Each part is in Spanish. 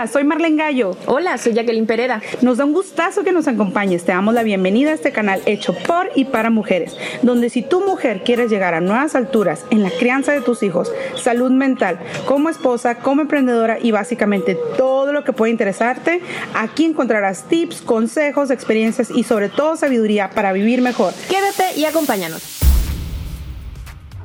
Hola, soy Marlene Gallo. Hola, soy Jacqueline Pereda. Nos da un gustazo que nos acompañes. Te damos la bienvenida a este canal hecho por y para mujeres, donde si tu mujer quieres llegar a nuevas alturas en la crianza de tus hijos, salud mental, como esposa, como emprendedora y básicamente todo lo que puede interesarte, aquí encontrarás tips, consejos, experiencias y sobre todo sabiduría para vivir mejor. Quédate y acompáñanos.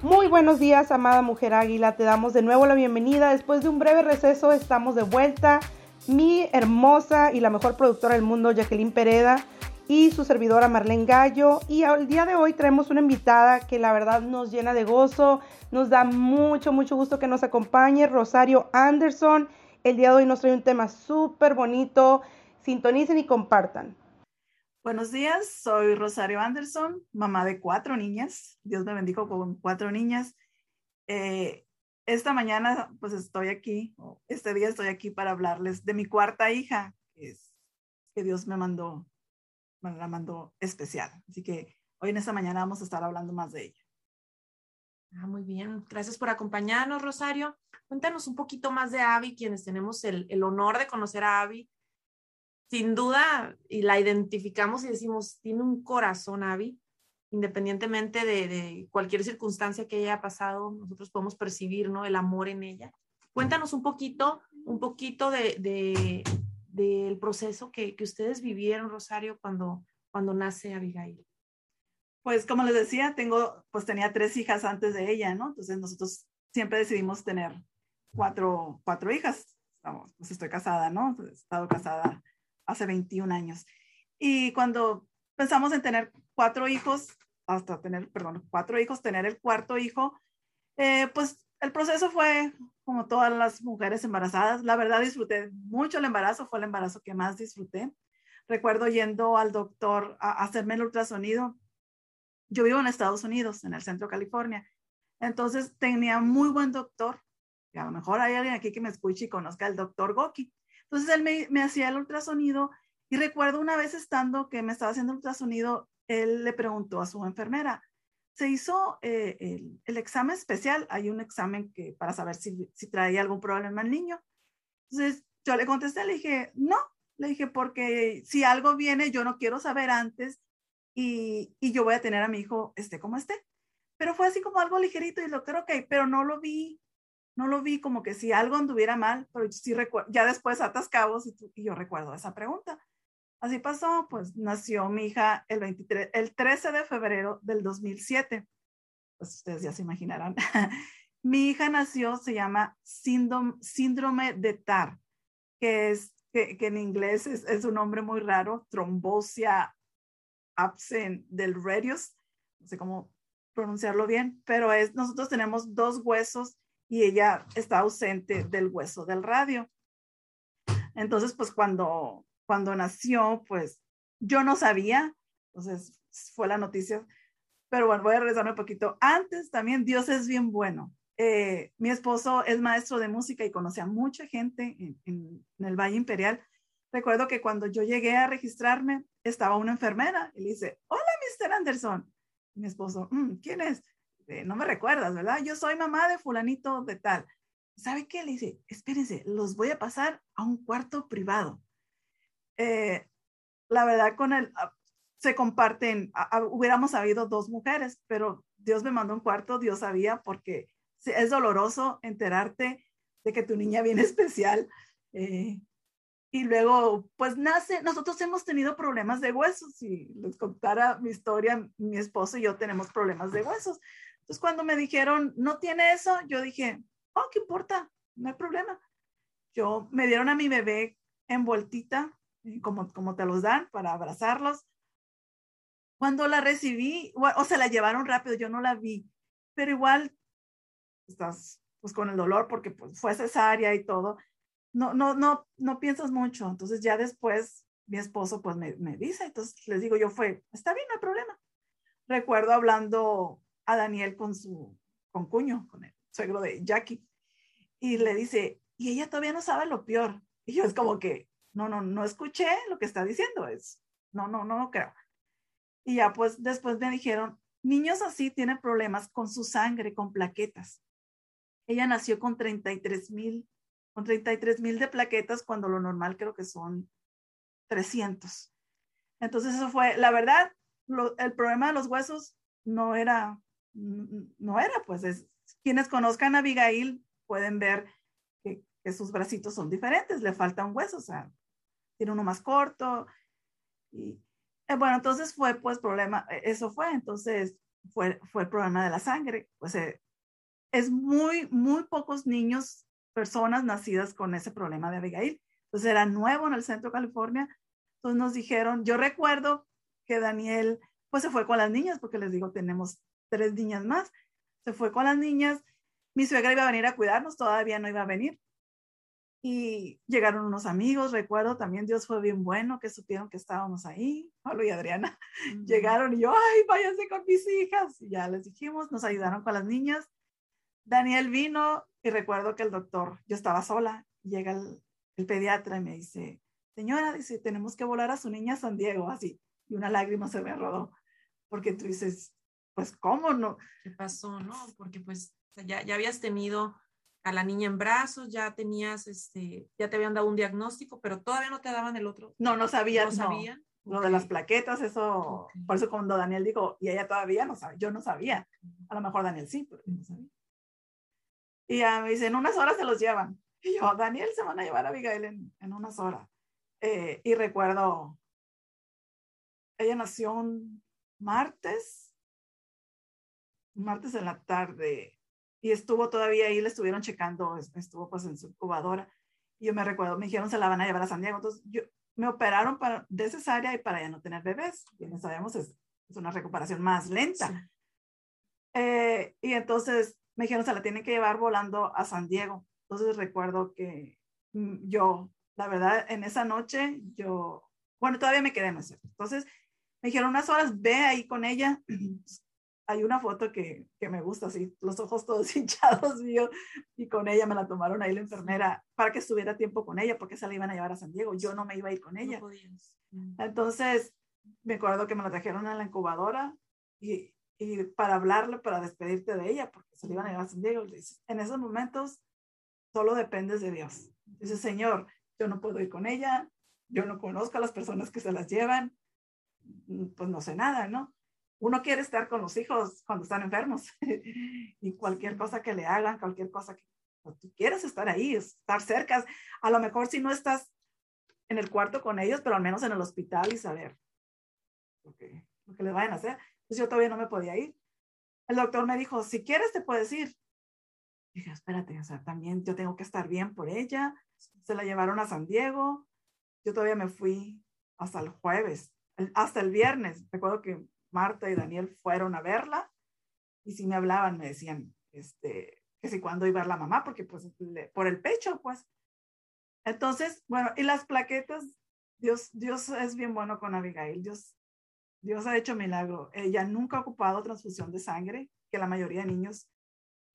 Muy buenos días, amada mujer águila. Te damos de nuevo la bienvenida. Después de un breve receso, estamos de vuelta. Mi hermosa y la mejor productora del mundo, Jacqueline Pereda, y su servidora Marlene Gallo. Y al día de hoy traemos una invitada que la verdad nos llena de gozo. Nos da mucho, mucho gusto que nos acompañe, Rosario Anderson. El día de hoy nos trae un tema súper bonito. Sintonicen y compartan. Buenos días, soy Rosario Anderson, mamá de cuatro niñas. Dios me bendijo con cuatro niñas. Eh, esta mañana, pues estoy aquí, este día estoy aquí para hablarles de mi cuarta hija, que, es, que Dios me mandó, me la mandó especial. Así que hoy en esta mañana vamos a estar hablando más de ella. Ah, muy bien, gracias por acompañarnos, Rosario. Cuéntanos un poquito más de Abby, quienes tenemos el, el honor de conocer a Abby sin duda, y la identificamos y decimos, tiene un corazón, Abby, independientemente de, cualquier circunstancia que haya pasado, nosotros podemos percibir, ¿no? El amor en ella. Cuéntanos un poquito, un poquito de, del proceso que, que, ustedes vivieron, Rosario, cuando, cuando nace Abigail. Pues como les decía, tengo, pues tenía tres hijas antes de ella, ¿no? Entonces nosotros siempre decidimos tener cuatro, cuatro hijas. pues estoy casada, ¿no? He estado casada hace 21 años. Y cuando pensamos en tener cuatro hijos, hasta tener, perdón, cuatro hijos, tener el cuarto hijo, eh, pues el proceso fue como todas las mujeres embarazadas. La verdad disfruté mucho el embarazo, fue el embarazo que más disfruté. Recuerdo yendo al doctor a hacerme el ultrasonido. Yo vivo en Estados Unidos, en el centro de California. Entonces tenía muy buen doctor. Y a lo mejor hay alguien aquí que me escuche y conozca al doctor Goki. Entonces él me, hacía el ultrasonido y recuerdo una vez estando que me estaba haciendo el ultrasonido, él le preguntó a su enfermera, se hizo eh, el, examen especial, hay un examen que para saber si, si traía algún problema el niño. Entonces yo le contesté, le dije, no, le dije, porque si algo viene, yo no quiero saber antes y, y yo voy a tener a mi hijo esté como esté. Pero fue así como algo ligerito y lo creo, ok, pero no lo vi no lo vi como que si algo anduviera mal, pero sí recuerdo, ya después atas cabos y, yo recuerdo esa pregunta. Así pasó, pues nació mi hija el, 23, el 13 de febrero del 2007. Pues ustedes ya se imaginarán. mi hija nació, se llama síndrome, síndrome de TAR, que es que, en inglés es, es, un nombre muy raro, trombosia absent del radius, no sé cómo pronunciarlo bien, pero es, nosotros tenemos dos huesos y ella está ausente del hueso del radio. Entonces, pues cuando, cuando nació, pues yo no sabía, entonces fue la noticia, pero bueno, voy a regresarme un poquito. Antes también Dios es bien bueno. Eh, mi esposo es maestro de música y conoce a mucha gente en, el Valle Imperial. Recuerdo que cuando yo llegué a registrarme, estaba una enfermera y le dice, hola, Mr. Anderson. mi esposo, mm, ¿quién es? Este, no me recuerdas, ¿verdad? Yo soy mamá de fulanito de tal. ¿Sabe qué? Le dice, espérense, los voy a pasar a un cuarto privado. Eh, la verdad, con él ah, se comparten, hubiéramos habido dos mujeres, pero Dios me mandó un cuarto, Dios sabía, porque es doloroso enterarte de que tu niña viene especial. Eh, y luego, pues nace, nosotros hemos tenido problemas de huesos. Si les contara mi historia, mi esposo y yo tenemos problemas de huesos. Entonces, cuando me dijeron, no tiene eso, yo dije, oh, ¿qué importa? No hay problema. Yo me dieron a mi bebé envueltita, como, como te los dan, para abrazarlos. Cuando la recibí, o, se la llevaron rápido, yo no la vi, pero igual estás pues con el dolor porque pues, fue cesárea y todo. No, no, no, no piensas mucho. Entonces ya después mi esposo pues me, me dice, entonces les digo yo fue, está bien, no hay problema. Recuerdo hablando a Daniel con su con cuño, con el suegro de Jackie, y le dice, y ella todavía no sabe lo peor. Y yo es como que, no, no, no escuché lo que está diciendo, es, no, no, no lo creo. Y ya pues después me dijeron, niños así tienen problemas con su sangre, con plaquetas. Ella nació con 33 mil con 33 mil de plaquetas cuando lo normal creo que son 300. Entonces eso fue, la verdad, el problema de los huesos no era, no era, pues es, quienes conozcan a Abigail pueden ver que, sus bracitos son diferentes, le falta un hueso, o sea, tiene uno más corto. Y eh, bueno, entonces fue pues problema, e, eso fue, entonces fue, fue el problema de la sangre. Pues eh, es muy, muy pocos niños, personas nacidas con ese problema de Abigail. Entonces era nuevo en el centro de California. Entonces nos dijeron, yo recuerdo que Daniel pues se fue con las niñas, porque les digo, tenemos tres niñas más. Se fue con las niñas. Mi suegra iba a venir a cuidarnos, todavía no iba a venir. Y llegaron unos amigos, recuerdo también Dios fue bien bueno, que supieron que estábamos ahí, Pablo y Adriana. Llegaron y yo, ay, váyanse con mis hijas. Y ya les dijimos, nos ayudaron con las niñas. Daniel vino y recuerdo que el doctor, yo estaba sola, llega el, el pediatra y me dice, señora, dice, tenemos que volar a su niña a San Diego, así. Y una lágrima se me rodó, porque tú dices, pues, ¿cómo no? ¿Qué pasó, no? Porque pues ya, ya habías tenido a la niña en brazos, ya tenías, este, ya te habían dado un diagnóstico, pero todavía no te daban el otro. No, no sabía. No sabían. Lo de las plaquetas, eso, por eso cuando Daniel dijo, y ella todavía no sabe, yo no sabía. A lo mejor Daniel sí, pero no sabía. Y ya me dice, en unas horas se los llevan. Y yo, Daniel, se van a llevar a Abigail en, en unas horas. Eh, y recuerdo, ella nació un martes, martes en la tarde, y estuvo todavía ahí, le estuvieron checando, estuvo pues en su incubadora. Y yo me recuerdo, me dijeron se la van a llevar a San Diego. Entonces, yo, me operaron para, de cesárea y para ya no tener bebés. Bien sabemos, es, es una recuperación más lenta. Eh, y entonces me dijeron se la tienen que llevar volando a San Diego. Entonces recuerdo que mm, yo, la verdad, en esa noche, yo, bueno, todavía me quedé, ¿no es cierto? Entonces me dijeron unas horas, ve ahí con ella. Hay una foto que, que me gusta, así, los ojos todos hinchados yo, y con ella me la tomaron ahí la enfermera para que estuviera tiempo con ella, porque se la iban a llevar a San Diego. Yo no me iba a ir con ella. No mm. Entonces, me acuerdo que me la trajeron a la incubadora y, y para hablarle, para despedirte de ella, porque se la iban a llevar a San Diego. En esos momentos, solo dependes de Dios. Dice, Señor, yo no puedo ir con ella, yo no conozco a las personas que se las llevan, Mm, pues no sé nada, ¿no? Uno quiere estar con los hijos cuando están enfermos y cualquier cosa que le hagan, cualquier cosa que tú quieres estar ahí, estar cerca. A lo mejor si no estás en el cuarto con ellos, pero al menos en el hospital y saber lo que, lo que le vayan a hacer. Pues yo todavía no me podía ir. El doctor me dijo, si quieres te puedes ir. dije, espérate, o sea, también yo tengo que estar bien por ella. Se la llevaron a San Diego. Yo todavía me fui hasta el jueves hasta el viernes. Recuerdo que Marta y Daniel fueron a verla y si me hablaban, me decían, este, que si cuándo iba a ver la mamá, porque pues por el pecho, pues. Entonces, bueno, y las plaquetas, Dios, Dios es bien bueno con Abigail, Dios, Dios ha hecho milagro. Ella nunca ha ocupado transfusión de sangre, que la mayoría de niños,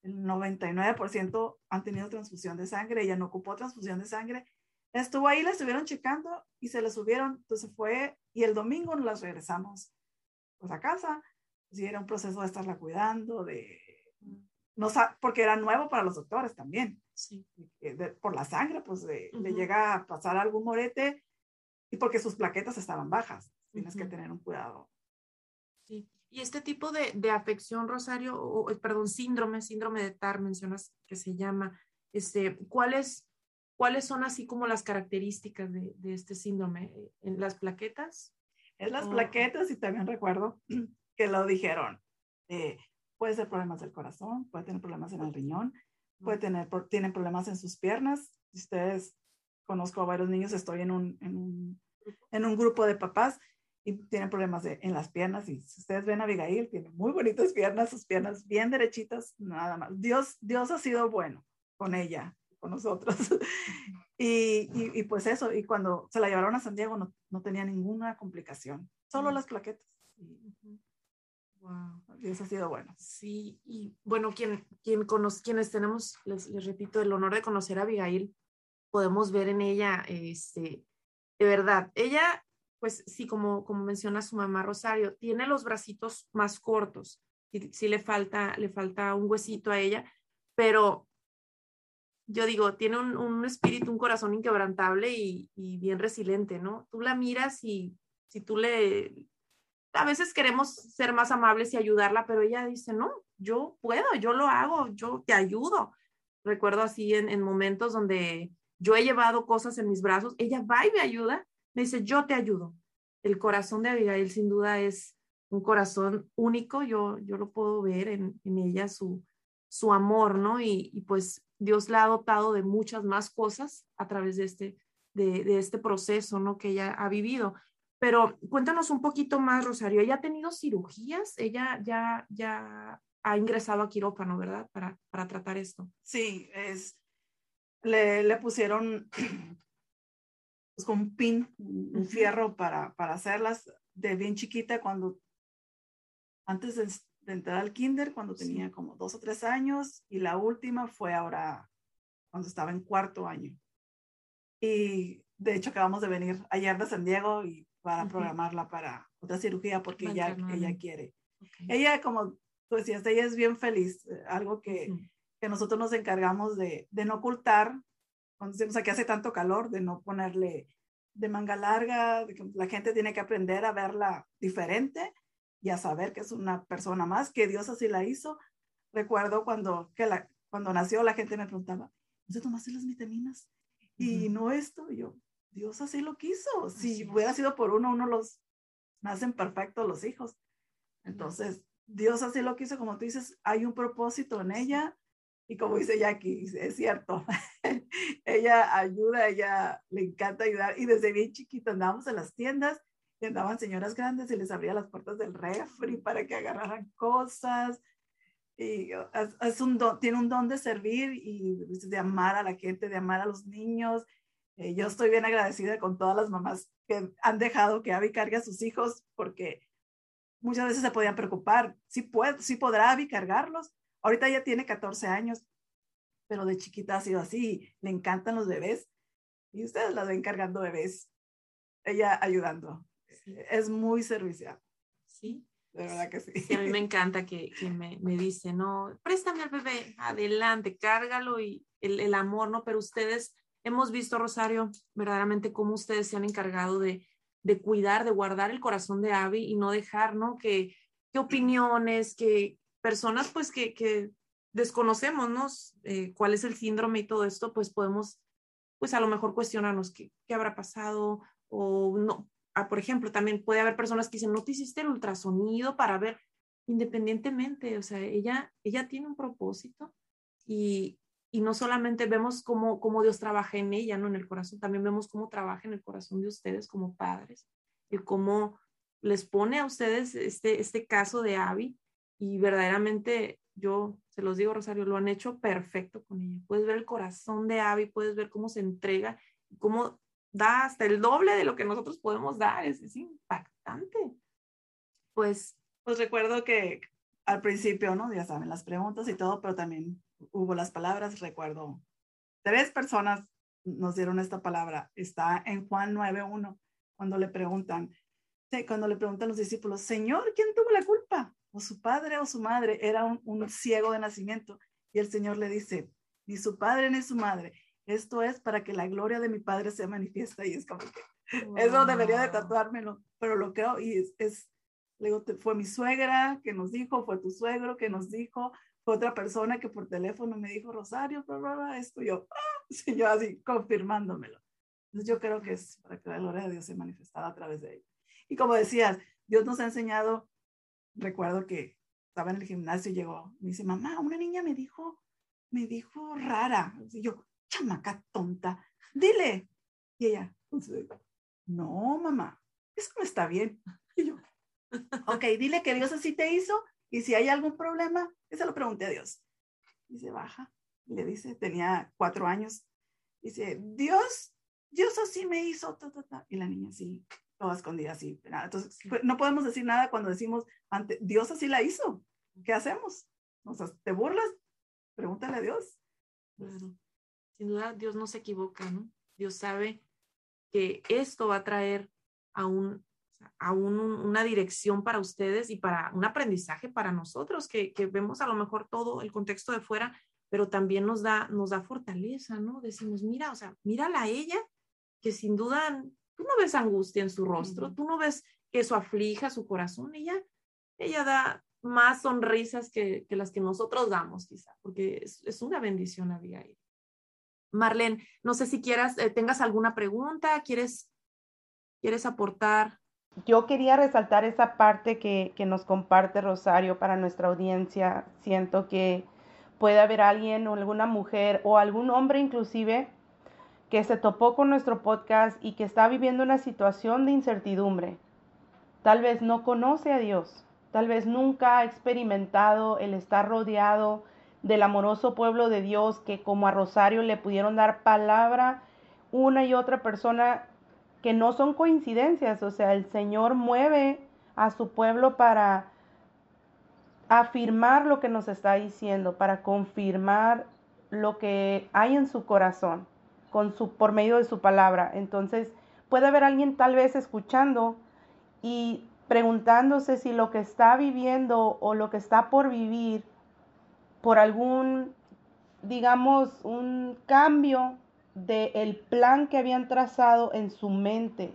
el 99% han tenido transfusión de sangre, ella no ocupó transfusión de sangre Estuvo ahí, la estuvieron checando y se la subieron. Entonces fue, y el domingo nos las regresamos pues a casa. Sí, era un proceso de estarla cuidando, de, no porque era nuevo para los doctores también. Sí. por la sangre, pues le llega a pasar algún morete y porque sus plaquetas estaban bajas. Tienes que tener un cuidado. Sí. Y este tipo de, de afección, Rosario, o, perdón, síndrome, síndrome de TAR, mencionas que se llama, este, ¿cuál es ¿Cuáles son así como las características de, de este síndrome? ¿En las plaquetas? En las plaquetas y también recuerdo que lo dijeron. Eh, puede ser problemas del corazón, puede tener problemas en el riñón, puede tener tienen problemas en sus piernas. Si ustedes conozco a varios niños, estoy en un, en un, en un grupo de papás y tienen problemas de, en las piernas. Y si ustedes ven a Abigail, tiene muy bonitas piernas, sus piernas bien derechitas, nada más. Dios, Dios ha sido bueno con ella con nosotros. y, y, pues eso, y cuando se la llevaron a San Diego no, no tenía ninguna complicación, solo las plaquetas. Wow. Y eso ha sido bueno. Sí, y bueno, quien, quien conoce, quienes tenemos, les, les, repito, el honor de conocer a Abigail, podemos ver en ella, este, de verdad, ella, pues sí, como, como menciona su mamá Rosario, tiene los bracitos más cortos, sí, sí le falta, le falta un huesito a ella, pero yo digo, tiene un, espíritu, un corazón inquebrantable y, y, bien resiliente, ¿no? Tú la miras y si tú le... A veces queremos ser más amables y ayudarla, pero ella dice, no, yo puedo, yo lo hago, yo te ayudo. Recuerdo así en, en momentos donde yo he llevado cosas en mis brazos, ella va y me ayuda, me dice, yo te ayudo. El corazón de Abigail sin duda es un corazón único, yo, yo lo puedo ver en, en ella, su, su amor, ¿no? Y, y, pues Dios la ha dotado de muchas más cosas a través de este, de, de, este proceso, ¿no? Que ella ha vivido. Pero cuéntanos un poquito más, Rosario. ¿Ella ha tenido cirugías? ¿Ella ya, ya ha ingresado a quirófano, verdad? Para, para tratar esto. Sí, es, le, le pusieron pues, con un pin, un fierro para, para hacerlas de bien chiquita cuando antes de, entrar al kinder, cuando tenía como dos o tres años, y la última fue ahora cuando estaba en cuarto año. Y de hecho acabamos de venir ayer de San Diego y para programarla para otra cirugía porque ella, ella quiere. Ella, como tú decías, ella es bien feliz, eh, algo que, que nosotros nos encargamos de, de no ocultar, cuando decimos aquí hace tanto calor, de no ponerle de manga larga, de que la gente tiene que aprender a verla diferente y a saber que es una persona más, que Dios así la hizo. Recuerdo cuando, que la, cuando nació la gente me preguntaba, ¿no tomaste las vitaminas? Y no esto, yo, Dios así lo quiso. Si hubiera sido por uno, uno los nacen perfectos los hijos. Entonces, Dios así lo quiso, como tú dices, hay un propósito en ella. Y como dice Jackie, es cierto, ella ayuda, ella le encanta ayudar. Y desde bien chiquita andábamos en las tiendas y andaban señoras grandes y les abría las puertas del refri para que agarraran cosas. Y es, un don, tiene un don de servir y de amar a la gente, de amar a los niños. Eh, yo estoy bien agradecida con todas las mamás que han dejado que Abby cargue a sus hijos porque muchas veces se podían preocupar. Sí, puede, sí podrá Abby cargarlos. Ahorita ya tiene 14 años, pero de chiquita ha sido así. Le encantan los bebés y ustedes las ven cargando bebés. Ella ayudando es muy servicial. Sí. De verdad que sí. sí a mí me encanta que, que me, me, dice, no, préstame al bebé, adelante, cárgalo y el, el, amor, ¿no? Pero ustedes, hemos visto, Rosario, verdaderamente cómo ustedes se han encargado de, de cuidar, de guardar el corazón de Abby y no dejar, ¿no? Que, que opiniones, que personas, pues, que, que desconocemos, ¿no? Eh, cuál es el síndrome y todo esto, pues podemos, pues, a lo mejor cuestionarnos qué, qué habrá pasado o no, Por ejemplo, también puede haber personas que dicen, no te hiciste el ultrasonido para ver independientemente, o sea, ella, ella tiene un propósito y, y no solamente vemos cómo, cómo Dios trabaja en ella, ¿no? En el corazón, también vemos cómo trabaja en el corazón de ustedes como padres y cómo les pone a ustedes este, este caso de Abby y verdaderamente yo se los digo, Rosario, lo han hecho perfecto con ella. Puedes ver el corazón de Abby, puedes ver cómo se entrega, cómo da hasta el doble de lo que nosotros podemos dar, es, es impactante. Pues, pues recuerdo que al principio, ¿no? Ya saben, las preguntas y todo, pero también hubo las palabras, recuerdo, tres personas nos dieron esta palabra, está en Juan 9.1, cuando le preguntan, cuando le preguntan los discípulos, Señor, ¿quién tuvo la culpa? ¿O su padre o su madre? Era un, un ciego de nacimiento. Y el Señor le dice, ni su padre ni su madre, esto es para que la gloria de mi Padre se manifiesta y es como que eso debería de tatuármelo, pero lo creo y es, es le digo, fue mi suegra que nos dijo, fue tu suegro que nos dijo, fue otra persona que por teléfono me dijo, Rosario, bla, bla, bla, esto, yo, ¡ah! sí, yo así confirmándomelo. Entonces yo creo que es para que la gloria de Dios se manifestara a través de ella. Y como decías, Dios nos ha enseñado, recuerdo que estaba en el gimnasio y llegó, me dice, mamá, una niña me dijo, me dijo rara. Y yo, chamaca tonta, dile. Y ella, no, mamá, eso no está bien. Y yo, ok, dile que Dios así te hizo y si hay algún problema, se lo pregunté a Dios. Y se baja y le dice, tenía cuatro años, dice, Dios, Dios así me hizo, y la niña así, toda escondida así. Entonces, pues, no podemos decir nada cuando decimos, ante, Dios así la hizo. ¿Qué hacemos? O sea, ¿te burlas? Pregúntale a Dios. Claro sin duda Dios no se equivoca, ¿no? Dios sabe que esto va a traer a, un, a una dirección para ustedes y para un aprendizaje para nosotros, que, que, vemos a lo mejor todo el contexto de fuera, pero también nos da, nos da fortaleza, ¿no? Decimos, mira, o sea, mírala a ella, que sin duda tú no ves angustia en su rostro, tú no ves que eso aflija su corazón, ella, ella da más sonrisas que, las que nosotros damos, quizá, porque es, una bendición, Abigail. Marlene, no sé si quieras, eh, tengas alguna pregunta, quieres, quieres aportar. Yo quería resaltar esa parte que, que nos comparte Rosario para nuestra audiencia. Siento que puede haber alguien o alguna mujer o algún hombre inclusive que se topó con nuestro podcast y que está viviendo una situación de incertidumbre. Tal vez no conoce a Dios, tal vez nunca ha experimentado el estar rodeado del amoroso pueblo de Dios que como a Rosario le pudieron dar palabra una y otra persona que no son coincidencias, o sea, el Señor mueve a su pueblo para afirmar lo que nos está diciendo, para confirmar lo que hay en su corazón con su por medio de su palabra. Entonces, puede haber alguien tal vez escuchando y preguntándose si lo que está viviendo o lo que está por vivir por algún, digamos, un cambio del el plan que habían trazado en su mente.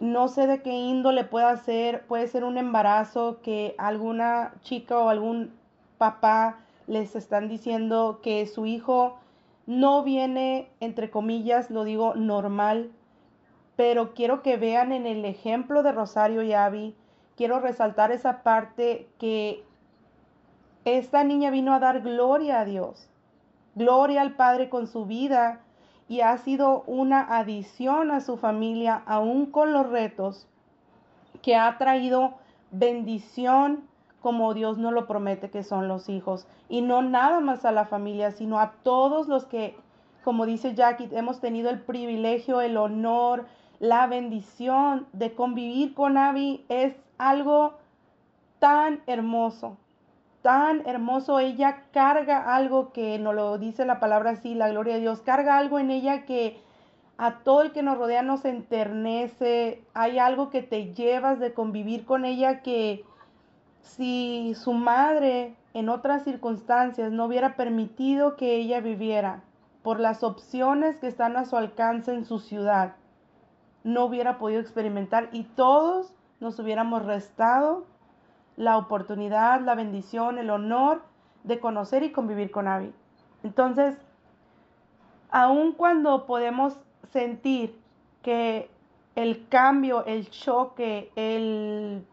No sé de qué índole pueda ser, puede ser un embarazo que alguna chica o algún papá les están diciendo que su hijo no viene, entre comillas, lo digo normal, pero quiero que vean en el ejemplo de Rosario y Abby, quiero resaltar esa parte que esta niña vino a dar gloria a Dios, gloria al Padre con su vida y ha sido una adición a su familia, aún con los retos, que ha traído bendición como Dios nos lo promete que son los hijos. Y no nada más a la familia, sino a todos los que, como dice Jackie, hemos tenido el privilegio, el honor, la bendición de convivir con Abby es algo tan hermoso, tan hermoso. Ella carga algo que no lo dice la palabra así, la gloria de Dios, carga algo en ella que a todo el que nos rodea nos enternece. Hay algo que te llevas de convivir con ella que si su madre en otras circunstancias no hubiera permitido que ella viviera por las opciones que están a su alcance en su ciudad, no hubiera podido experimentar y todos nos hubiéramos restado la oportunidad, la bendición, el honor de conocer y convivir con Abby. Entonces, aun cuando podemos sentir que el cambio, el choque, el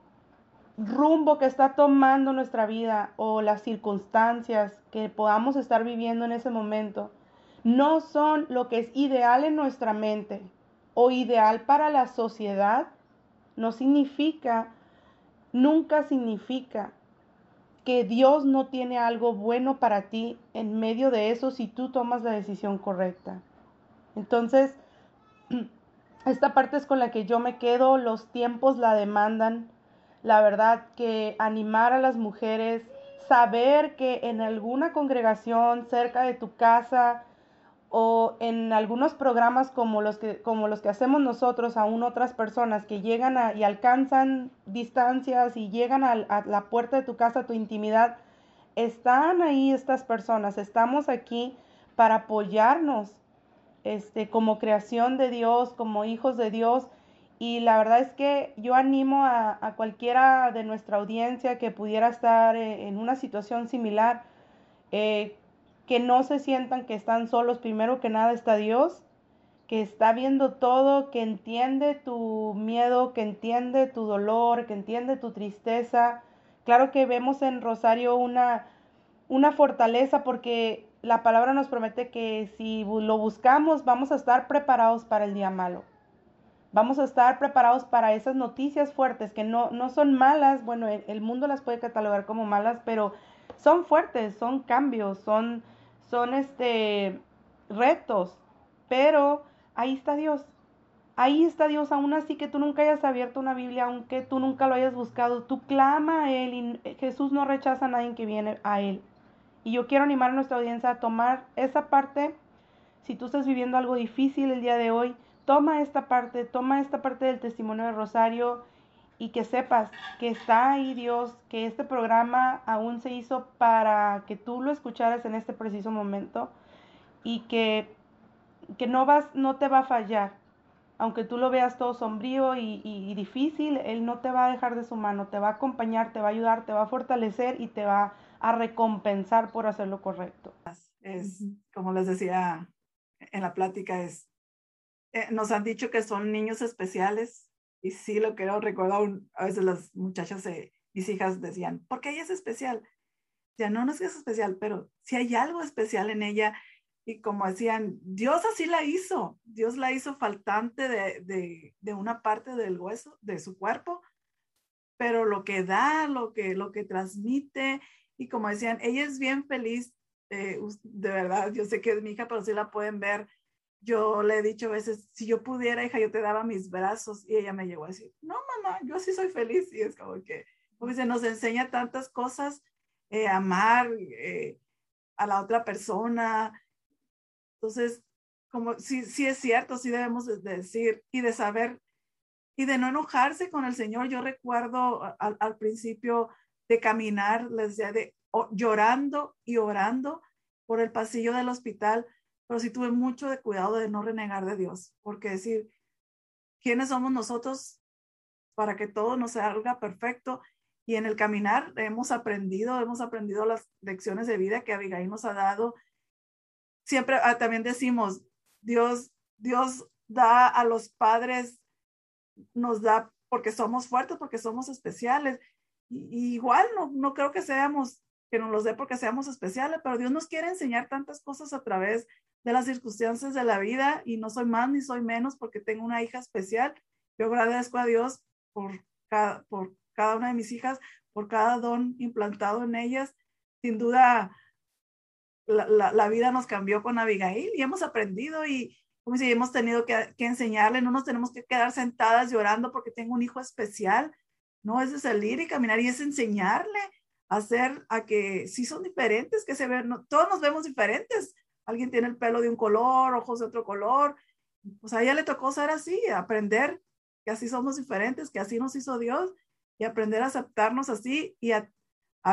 rumbo que está tomando nuestra vida o las circunstancias que podamos estar viviendo en ese momento no son lo que es ideal en nuestra mente, o ideal para la sociedad no significa, nunca significa que Dios no tiene algo bueno para ti en medio de eso si tú tomas la decisión correcta. Entonces, esta parte es con la que yo me quedo, los tiempos la demandan. La verdad que animar a las mujeres, saber que en alguna congregación cerca de tu casa, o en algunos programas como los que, como los que hacemos nosotros, aún otras personas que llegan y alcanzan distancias y llegan a, la puerta de tu casa, tu intimidad, están ahí estas personas, estamos aquí para apoyarnos este, como creación de Dios, como hijos de Dios. Y la verdad es que yo animo a, a cualquiera de nuestra audiencia que pudiera estar eh, en una situación similar, eh, que no se sientan que están solos. Primero que nada está Dios, que está viendo todo, que entiende tu miedo, que entiende tu dolor, que entiende tu tristeza. Claro que vemos en Rosario una, una fortaleza porque la palabra nos promete que si lo buscamos vamos a estar preparados para el día malo. Vamos a estar preparados para esas noticias fuertes que no, no son malas. Bueno, el mundo las puede catalogar como malas, pero son fuertes, son cambios, son son este retos, pero ahí está Dios. Ahí está Dios, aún así que tú nunca hayas abierto una Biblia, aunque tú nunca lo hayas buscado, tú clama a Él y Jesús no rechaza a nadie que viene a Él. Y yo quiero animar a nuestra audiencia a tomar esa parte. Si tú estás viviendo algo difícil el día de hoy, toma esta parte, toma esta parte del testimonio de Rosario y que sepas que está ahí Dios, que este programa aún se hizo para que tú lo escucharas en este preciso momento y que, que no, vas, no te va a fallar. Aunque tú lo veas todo sombrío y, y, difícil, Él no te va a dejar de su mano, te va a acompañar, te va a ayudar, te va a fortalecer y te va a recompensar por hacer lo correcto. Es, como les decía en la plática, es, eh, nos han dicho que son niños especiales, y sí lo creo, recuerdo a veces las muchachas, de mis hijas decían, ¿por qué ella es especial? Ya no, no es que es especial, pero si hay algo especial en ella. Y como decían, Dios así la hizo, Dios la hizo faltante de, de, de una parte del hueso, de su cuerpo, pero lo que da, lo que, lo que transmite, y como decían, ella es bien feliz, eh, de verdad, yo sé que es mi hija, pero sí la pueden ver yo le he dicho a veces, si yo pudiera, hija, yo te daba mis brazos. Y ella me llegó a decir, no, mamá, yo sí soy feliz. Y es como que, pues, se nos enseña tantas cosas, eh, amar eh, a la otra persona. Entonces, como sí, sí es cierto, sí debemos de decir y de saber y de no enojarse con el Señor. Yo recuerdo al, al principio de caminar, les decía, de llorando y orando por el pasillo del hospital pero sí tuve mucho de cuidado de no renegar de Dios, porque decir, ¿quiénes somos nosotros para que todo nos salga perfecto? Y en el caminar hemos aprendido, hemos aprendido las lecciones de vida que Abigail nos ha dado. Siempre ah, también decimos, Dios, Dios da a los padres, nos da porque somos fuertes, porque somos especiales. Igual no, no creo que seamos, que nos los dé porque seamos especiales, pero Dios nos quiere enseñar tantas cosas a través de las circunstancias de la vida y no soy más ni soy menos porque tengo una hija especial. Yo agradezco a Dios por cada, por cada una de mis hijas, por cada don implantado en ellas. Sin duda, la, la, vida nos cambió con Abigail y hemos aprendido y como si hemos tenido que, que, enseñarle, no nos tenemos que quedar sentadas llorando porque tengo un hijo especial. No, es salir y caminar y es enseñarle a hacer a que sí son diferentes, que se ven, todos nos vemos diferentes, alguien tiene el pelo de un color, ojos de otro color. Pues a ella le tocó ser así, aprender que así somos diferentes, que así nos hizo Dios y aprender a aceptarnos así y a,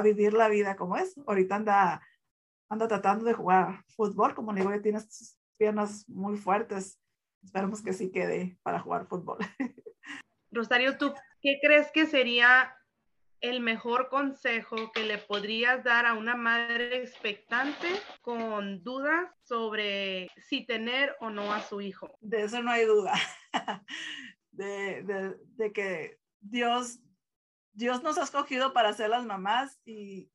vivir la vida como es. Ahorita anda, anda tratando de jugar fútbol, como le digo, tiene sus piernas muy fuertes. Esperemos que sí quede para jugar fútbol. Rosario, ¿tú qué crees que sería el mejor consejo que le podrías dar a una madre expectante con dudas sobre si tener o no a su hijo? De eso no hay duda. De, que Dios, Dios nos ha escogido para ser las mamás y,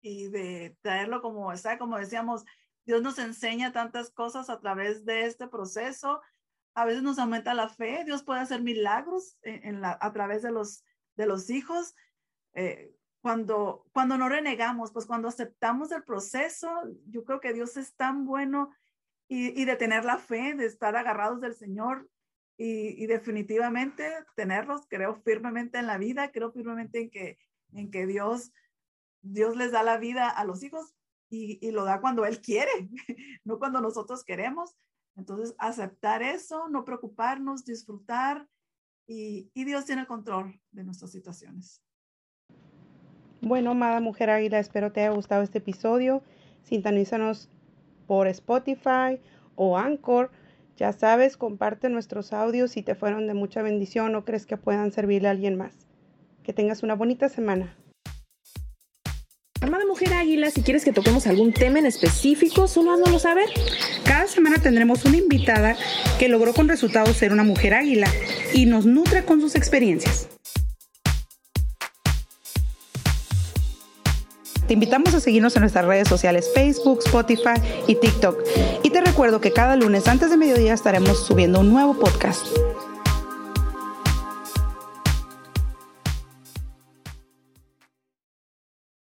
y de traerlo como está, como decíamos, Dios nos enseña tantas cosas a través de este proceso. A veces nos aumenta la fe, Dios puede hacer milagros a través de los, de los hijos eh, cuando, cuando no renegamos, pues cuando aceptamos el proceso, yo creo que Dios es tan bueno y, de tener la fe, de estar agarrados del Señor y, definitivamente tenerlos, creo firmemente en la vida, creo firmemente en que, en que Dios, Dios les da la vida a los hijos y, y lo da cuando Él quiere, no cuando nosotros queremos. Entonces, aceptar eso, no preocuparnos, disfrutar y, y Dios tiene el control de nuestras situaciones. Bueno, amada mujer águila, espero te haya gustado este episodio. Sintonízanos por Spotify o Anchor. Ya sabes, comparte nuestros audios si te fueron de mucha bendición o crees que puedan servirle a alguien más. Que tengas una bonita semana. Amada Mujer Águila, si quieres que toquemos algún tema en específico, solo háznoslo saber. Cada semana tendremos una invitada que logró con resultados ser una mujer águila y nos nutre con sus experiencias. Te invitamos a seguirnos en nuestras redes sociales Facebook, Spotify y TikTok. Y te recuerdo que cada lunes antes de mediodía estaremos subiendo un nuevo podcast.